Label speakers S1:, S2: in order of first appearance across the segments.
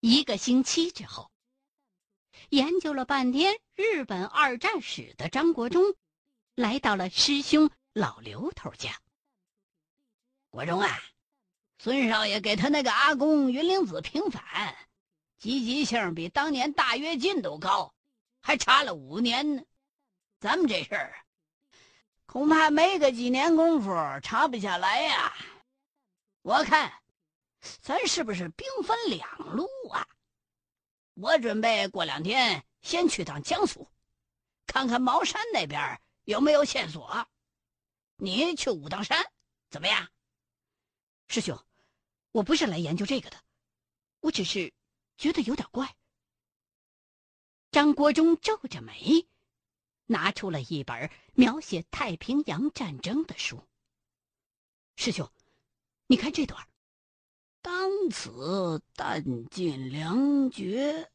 S1: 一个星期之后，研究了半天日本二战史的张国忠，来到了师兄老刘头家。
S2: 国忠啊，孙少爷给他那个阿公云灵子平反，积极性比当年大跃进都高，还差了五年呢。咱们这事儿，恐怕没个几年功夫查不下来呀。我看，咱是不是兵分两路啊？我准备过两天先去趟江苏，看看茅山那边有没有线索。你去武当山，怎么样？
S1: 师兄，我不是来研究这个的，我只是觉得有点怪。张国忠皱着眉，拿出了一本描写太平洋战争的书。师兄。你看这段
S2: 当此弹尽粮绝，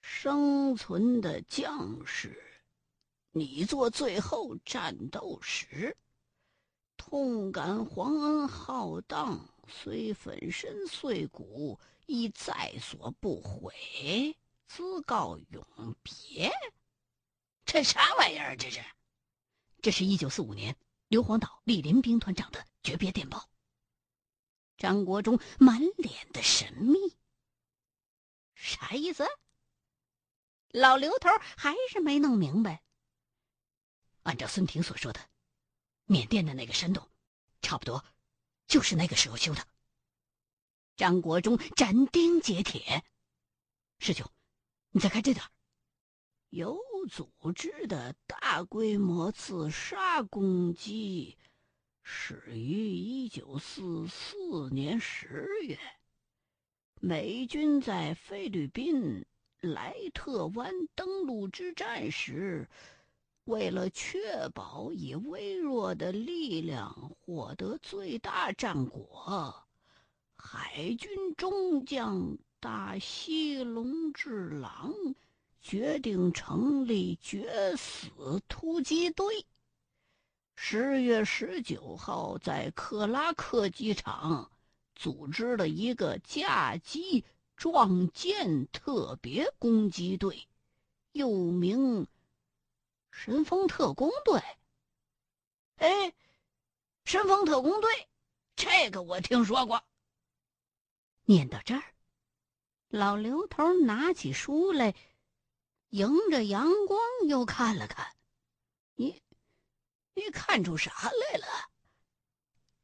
S2: 生存的将士，你做最后战斗时，痛感皇恩浩荡，虽粉身碎骨，亦在所不悔，自告永别。这啥玩意儿？这是？
S1: 这是一九四五年硫磺岛栗林兵团长的诀别电报。张国忠满脸的神秘，
S2: 啥意思？
S1: 老刘头还是没弄明白。按照孙婷所说的，缅甸的那个山洞，差不多就是那个时候修的。张国忠斩钉截铁：“师兄，你再看这点
S2: 有组织的大规模自杀攻击。”始于一九四四年十月，美军在菲律宾莱特湾登陆之战时，为了确保以微弱的力量获得最大战果，海军中将大西隆治郎决定成立决死突击队。十月十九号，在克拉克机场组织了一个架机撞舰特别攻击队，又名“神风特工队”。哎，神风特工队，这个我听说过。
S1: 念到这儿，老刘头拿起书来，迎着阳光又看了看，
S2: 你。你看出啥来了？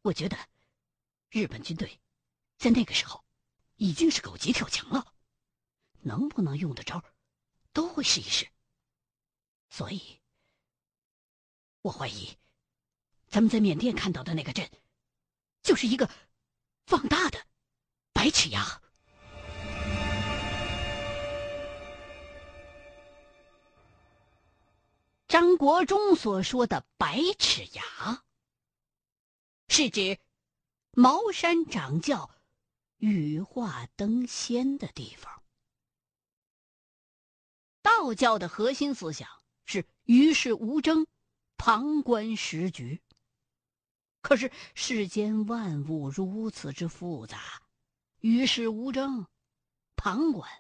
S1: 我觉得，日本军队在那个时候已经是狗急跳墙了，能不能用得着，都会试一试。所以，我怀疑，咱们在缅甸看到的那个镇，就是一个放大的白齿牙。张国忠所说的“白齿崖”，是指茅山掌教羽化登仙的地方。道教的核心思想是与世无争，旁观时局。可是世间万物如此之复杂，与世无争，旁观。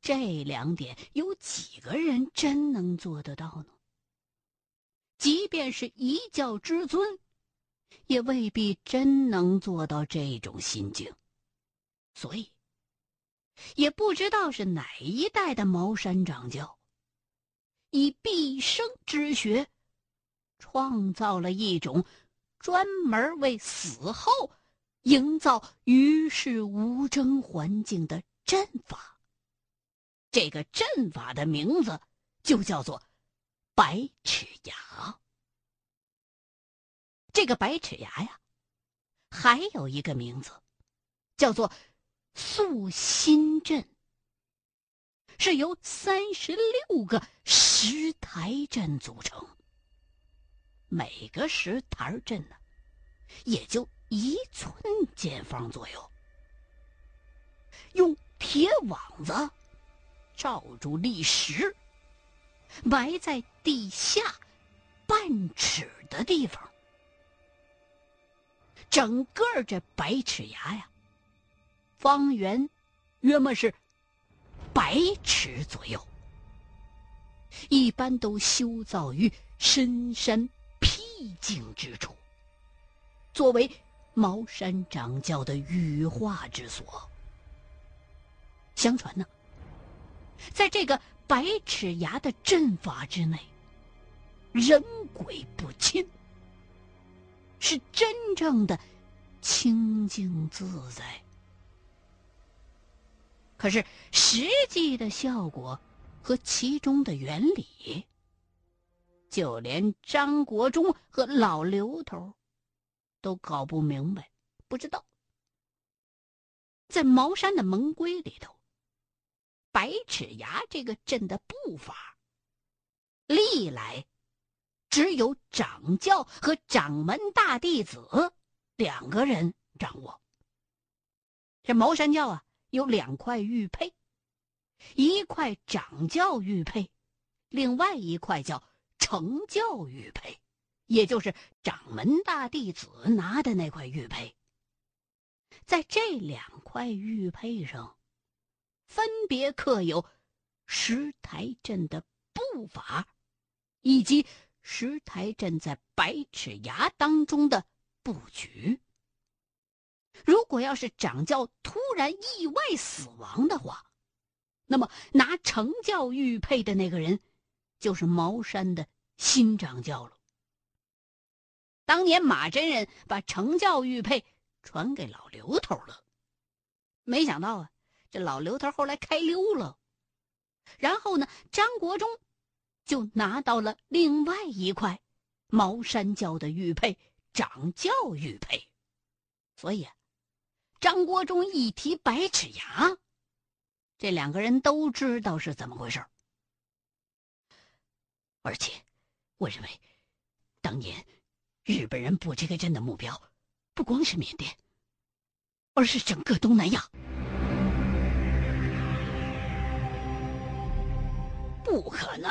S1: 这两点有几个人真能做得到呢？即便是一教之尊，也未必真能做到这种心境。所以，也不知道是哪一代的茅山掌教，以毕生之学，创造了一种专门为死后营造与世无争环境的阵法。这个阵法的名字就叫做“白齿崖”。这个白齿崖呀，还有一个名字，叫做“素心阵”，是由三十六个石台阵组成。每个石台阵呢，也就一寸见方左右，用铁网子。罩住砾石，埋在地下半尺的地方。整个这百尺崖呀，方圆约莫是百尺左右，一般都修造于深山僻静之处，作为茅山掌教的羽化之所。相传呢，在这个百尺崖的阵法之内，人鬼不侵，是真正的清净自在。可是实际的效果和其中的原理，就连张国忠和老刘头都搞不明白，不知道。在茅山的门规里头，百尺崖这个阵的步法，历来只有掌教和掌门大弟子两个人掌握。这茅山教啊。有两块玉佩，一块掌教玉佩，另外一块叫成教玉佩，也就是掌门大弟子拿的那块玉佩。在这两块玉佩上，分别刻有石台阵的步法，以及石台阵在百尺崖当中的布局。如果要是掌教突然意外死亡的话，那么拿成教玉佩的那个人，就是茅山的新掌教了。当年马真人把成教玉佩传给老刘头了，没想到啊，这老刘头后来开溜了，然后呢，张国忠就拿到了另外一块茅山教的玉佩——掌教玉佩，所以。张国忠一提百尺崖，这两个人都知道是怎么回事而且，我认为，当年日本人布这个阵的目标，不光是缅甸，而是整个东南亚。不可能！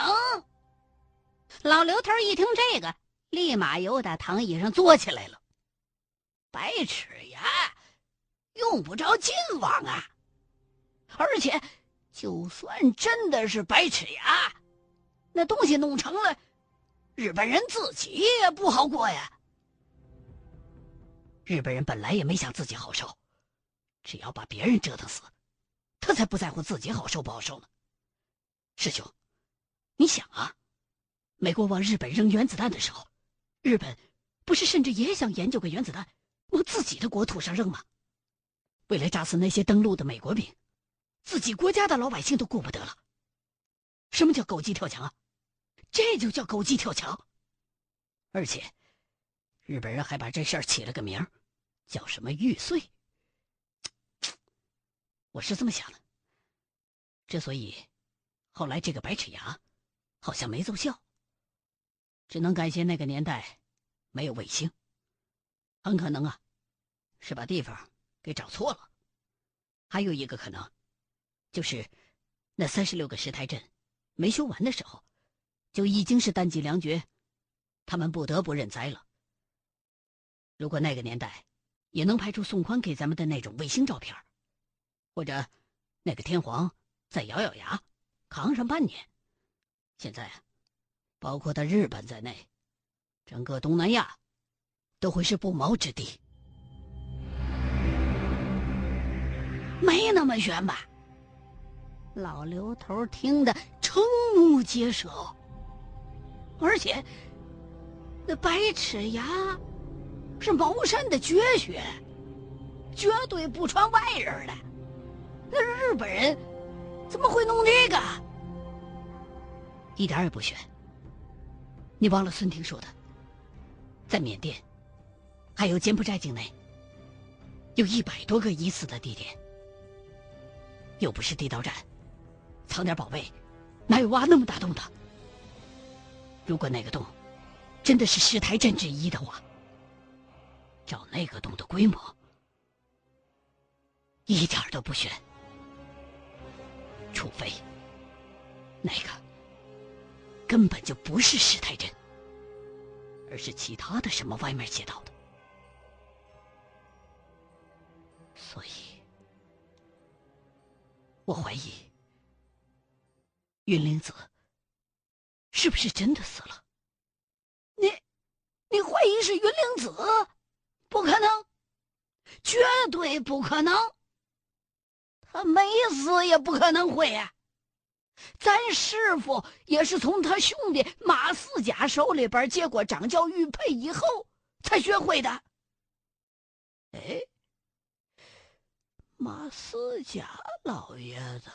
S1: 老刘头一听这个，立马由打躺椅上坐起来了。百尺崖。用不着进网啊！而且，就算真的是百尺崖，那东西弄成了，日本人自己也不好过呀。日本人本来也没想自己好受，只要把别人折腾死，他才不在乎自己好受不好受呢。师兄，你想啊，美国往日本扔原子弹的时候，日本不是甚至也想研究个原子弹，往自己的国土上扔吗？为了炸死那些登陆的美国兵，自己国家的老百姓都顾不得了。什么叫狗急跳墙啊？这就叫狗急跳墙。而且，日本人还把这事儿起了个名儿，叫什么玉碎。我是这么想的。之所以后来这个白齿牙好像没奏效，只能感谢那个年代没有卫星，很可能啊是把地方。给找错了，还有一个可能，就是那三十六个石台阵没修完的时候，就已经是弹尽粮绝，他们不得不认栽了。如果那个年代也能拍出宋宽给咱们的那种卫星照片，或者那个天皇再咬咬牙扛上半年，现在啊包括他日本在内，整个东南亚都会是不毛之地。没那么悬吧？老刘头听得瞠目结舌，而且那百尺崖是茅山的绝学，绝对不传外人的。那日本人怎么会弄这个？一点也不悬。你忘了孙婷说的，在缅甸，还有柬埔寨境内，有一百多个疑似的地点。又不是地道战，藏点宝贝，哪有挖那么大洞的？如果那个洞真的是石台阵之一的话，照那个洞的规模，一点都不悬。除非那个根本就不是史太真，而是其他的什么歪门邪道的，所以。我怀疑云灵子是不是真的死了？
S2: 你，你怀疑是云灵子？不可能，绝对不可能！他没死也不可能会啊！咱师傅也是从他兄弟马四甲手里边接过掌教玉佩以后才学会的。
S1: 哎，马四甲老爷子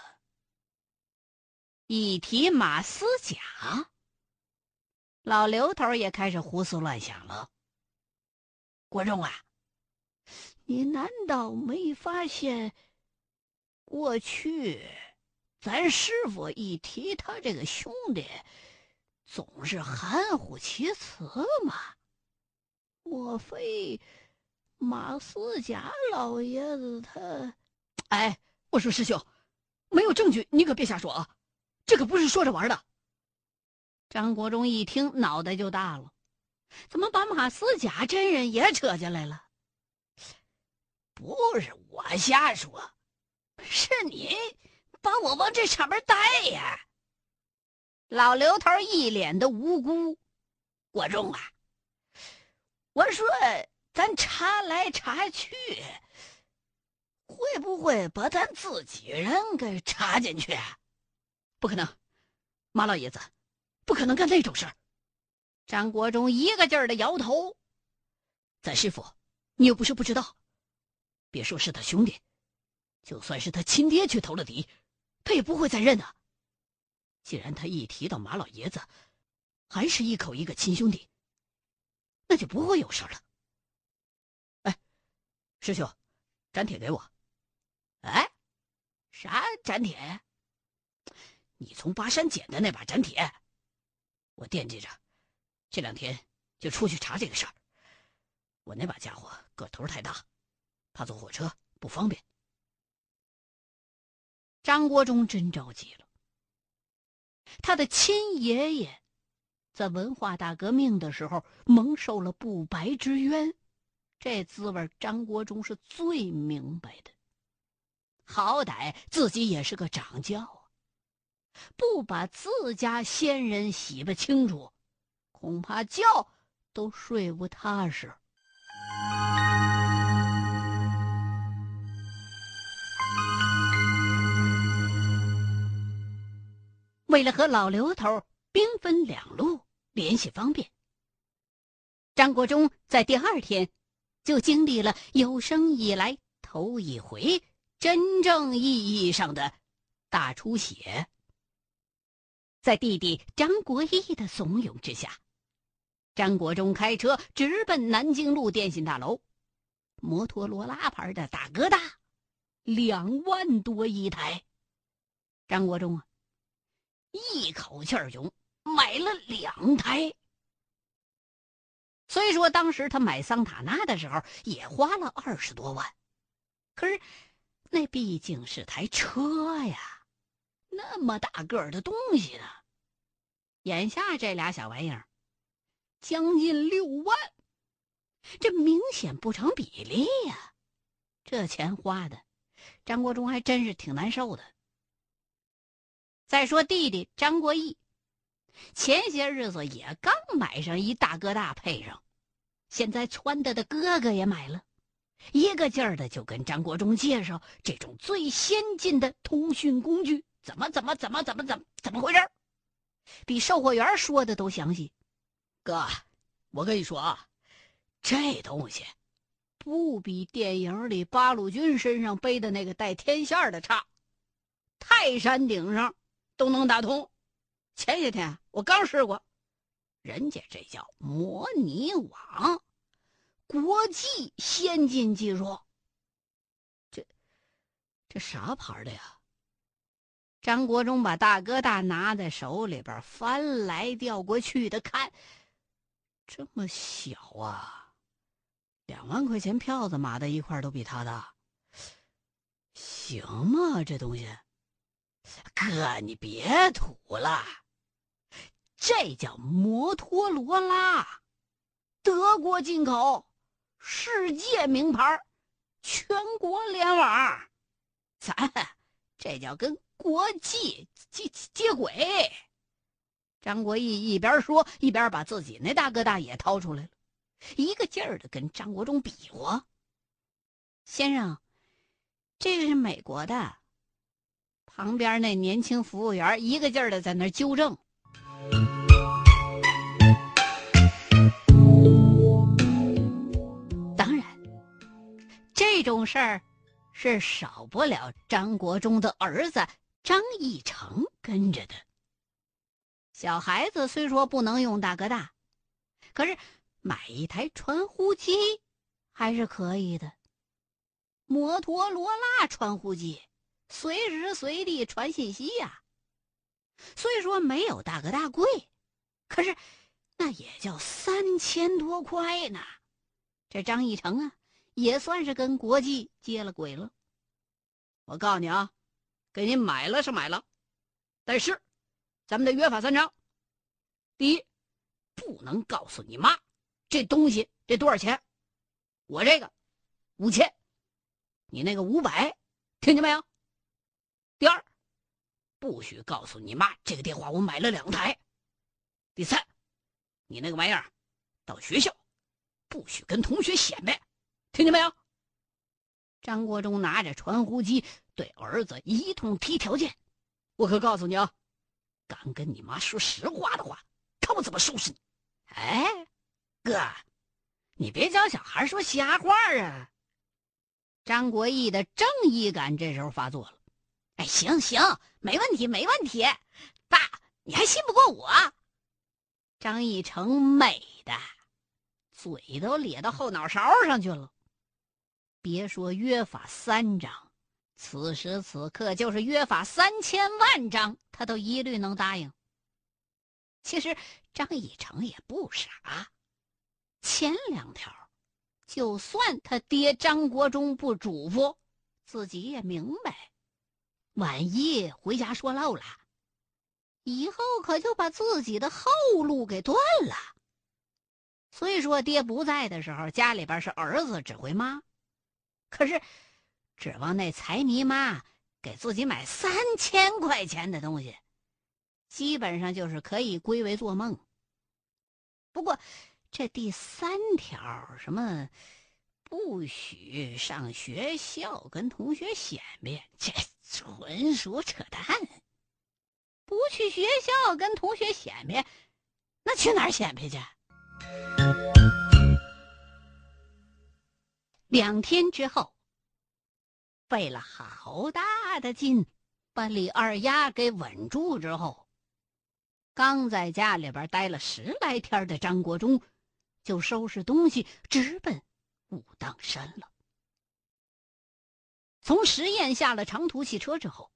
S1: 一提马四甲，老刘头也开始胡思乱想了。
S2: 国忠啊，你难道没发现过去？咱师傅一提他这个兄弟，总是含糊其辞嘛。莫非马四甲老爷子他……
S1: 哎，我说师兄，没有证据，你可别瞎说啊！这可不是说着玩的。张国忠一听，脑袋就大了，怎么把马四甲真人也扯进来了？
S2: 不是我瞎说，是你。把我往这上面带呀！老刘头一脸的无辜。国忠啊，我说咱查来查去，会不会把咱自己人给查进去？
S1: 不可能，马老爷子不可能干那种事儿。张国忠一个劲儿的摇头。咱师傅，你又不是不知道，别说是他兄弟，就算是他亲爹去投了敌。他也不会再认的。既然他一提到马老爷子，还是一口一个亲兄弟，那就不会有事了。哎，师兄，粘铁给我。
S2: 哎，啥粘铁？
S1: 你从巴山捡的那把粘铁，我惦记着，这两天就出去查这个事儿。我那把家伙个头太大，怕坐火车不方便。张国忠真着急了。他的亲爷爷在文化大革命的时候蒙受了不白之冤，这滋味张国忠是最明白的。好歹自己也是个掌教，不把自家先人洗不清楚，恐怕觉都睡不踏实。为了和老刘头兵分两路，联系方便，张国忠在第二天就经历了有生以来头一回真正意义上的大出血。在弟弟张国义的怂恿之下，张国忠开车直奔南京路电信大楼，摩托罗拉牌的大哥大，两万多一台。张国忠啊！一口气儿就买了两台。虽说当时他买桑塔纳的时候也花了二十多万，可是那毕竟是台车呀，那么大个儿的东西呢。眼下这俩小玩意儿，将近六万，这明显不成比例呀。这钱花的，张国忠还真是挺难受的。再说弟弟张国义，前些日子也刚买上一大哥大配上，现在撺掇的哥哥也买了，一个劲儿的就跟张国忠介绍这种最先进的通讯工具，怎么怎么怎么怎么怎么怎么回事比售货员说的都详细。哥，我跟你说啊，这东西不比电影里八路军身上背的那个带天线的差，泰山顶上。都能打通。前些天我刚试过，人家这叫模拟网，国际先进技术。这这啥牌的呀？张国忠把大哥大拿在手里边翻来调过去的看，这么小啊，两万块钱票子码在一块都比他大，行吗？这东西？哥，你别土了，这叫摩托罗拉，德国进口，世界名牌，全国联网。咱这叫跟国际接接轨。张国义一边说，一边把自己那大哥大也掏出来了，一个劲儿的跟张国忠比划。先生，这个是美国的。旁边那年轻服务员一个劲儿的在那纠正。当然，这种事儿是少不了张国忠的儿子张义成跟着的。小孩子虽说不能用大哥大，可是买一台传呼机还是可以的。摩托罗拉传呼机，随时随地传信息呀。虽说没有大哥大贵，可是那也叫三千多块呢。这张义成啊，也算是跟国际接了轨了。我告诉你啊，给你买了是买了，但是。咱们得约法三章：第一，不能告诉你妈这东西得多少钱，我这个五千，你那个五百，听见没有？第二，不许告诉你妈这个电话我买了两台。第三，你那个玩意儿到学校不许跟同学显摆，听见没有？张国忠拿着传呼机对儿子一通提条件，我可告诉你啊！敢跟你妈说实话的话，看我怎么收拾你！哎，哥，你别教小孩说瞎话啊！张国义的正义感这时候发作了。哎，行行，没问题，没问题。爸，你还信不过我？张义成美的嘴都咧到后脑勺上去了。别说约法三章。此时此刻，就是约法三千万章，他都一律能答应。其实张义成也不傻，前两条，就算他爹张国忠不嘱咐，自己也明白，万一回家说漏了，以后可就把自己的后路给断了。所以说，爹不在的时候，家里边是儿子指挥妈，可是。指望那财迷妈给自己买三千块钱的东西，基本上就是可以归为做梦。不过，这第三条什么不许上学校跟同学显摆，这纯属扯淡。不去学校跟同学显摆，那去哪儿显摆去？两天之后。费了好大的劲，把李二丫给稳住之后，刚在家里边待了十来天的张国忠，就收拾东西直奔武当山了。从十堰下了长途汽车之后，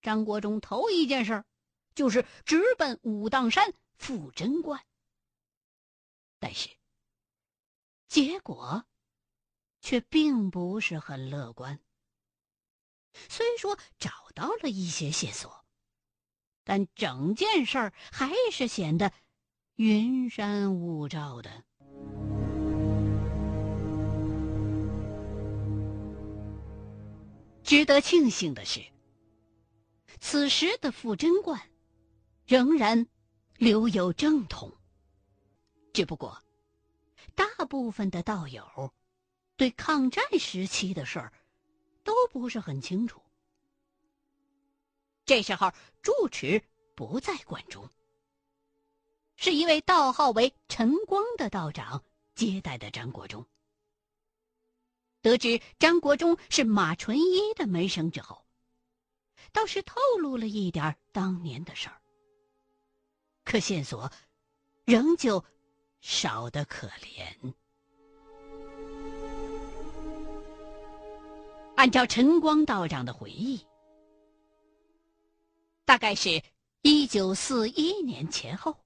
S1: 张国忠头一件事就是直奔武当山赴贞观。但是，结果却并不是很乐观。虽说找到了一些线索，但整件事儿还是显得云山雾罩的。值得庆幸的是，此时的傅贞观仍然留有正统。只不过，大部分的道友对抗战时期的事儿。都不是很清楚。这时候，住持不在观中，是一位道号为陈光的道长接待的张国忠。得知张国忠是马纯一的门生之后，倒是透露了一点当年的事儿。可线索仍旧少得可怜。按照陈光道长的回忆，大概是一九四一年前后，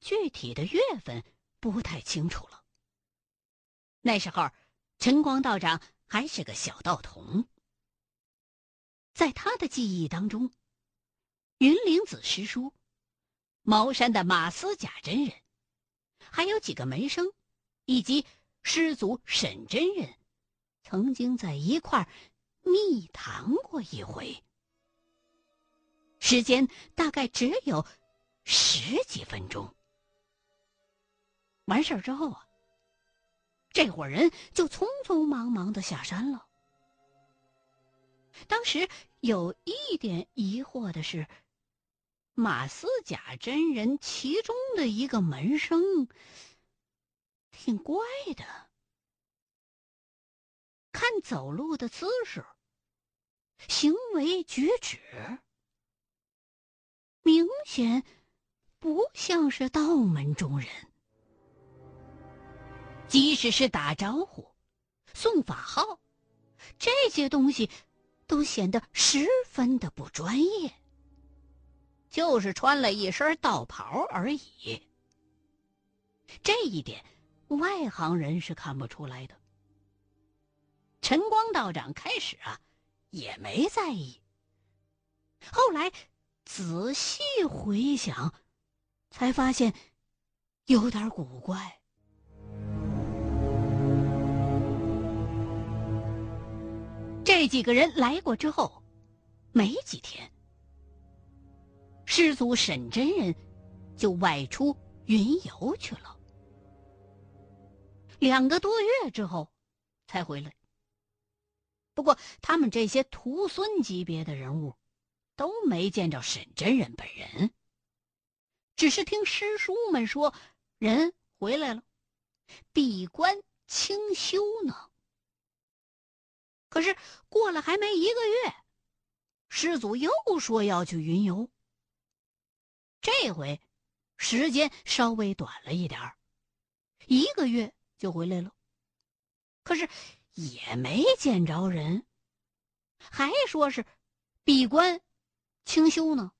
S1: 具体的月份不太清楚了。那时候，陈光道长还是个小道童。在他的记忆当中，云灵子师叔、茅山的马思甲真人，还有几个门生，以及师祖沈真人。曾经在一块儿密谈过一回，时间大概只有十几分钟。完事儿之后啊，这伙人就匆匆忙忙的下山了。当时有一点疑惑的是，马思甲真人其中的一个门生，挺怪的，看走路的姿势、行为举止，明显不像是道门中人。即使是打招呼、送法号这些东西。都显得十分的不专业，就是穿了一身道袍而已。这一点，外行人是看不出来的。陈光道长开始啊，也没在意。后来仔细回想，才发现有点古怪。这几个人来过之后，没几天，师祖沈真人就外出云游去了。两个多月之后才回来。不过，他们这些徒孙级别的人物都没见着沈真人本人，只是听师叔们说人回来了，闭关清修呢。可是过了还没一个月，师祖又说要去云游。这回时间稍微短了一点儿，一个月就回来了。可是也没见着人，还说是闭关清修呢。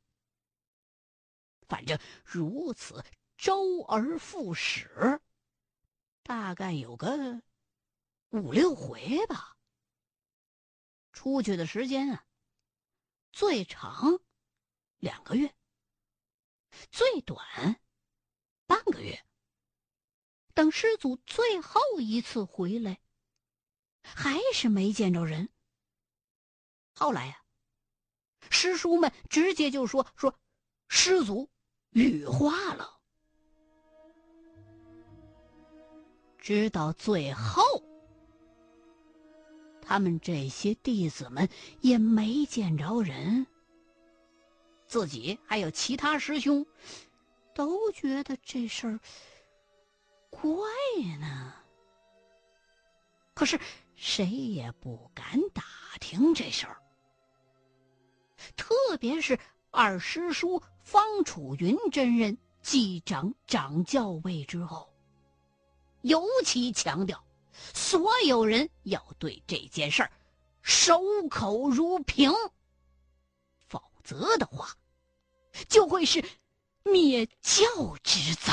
S1: 反正如此周而复始，大概有个五六回吧。出去的时间啊，最长两个月，最短半个月。等师祖最后一次回来，还是没见着人。后来呀，师叔们直接就说说，师祖羽化了。直到最后。他们这些弟子们也没见着人，自己还有其他师兄，都觉得这事儿怪呢。可是谁也不敢打听这事儿，特别是二师叔方楚云真人继掌掌教位之后，尤其强调。所有人要对这件事儿守口如瓶，否则的话，就会是灭教之灾。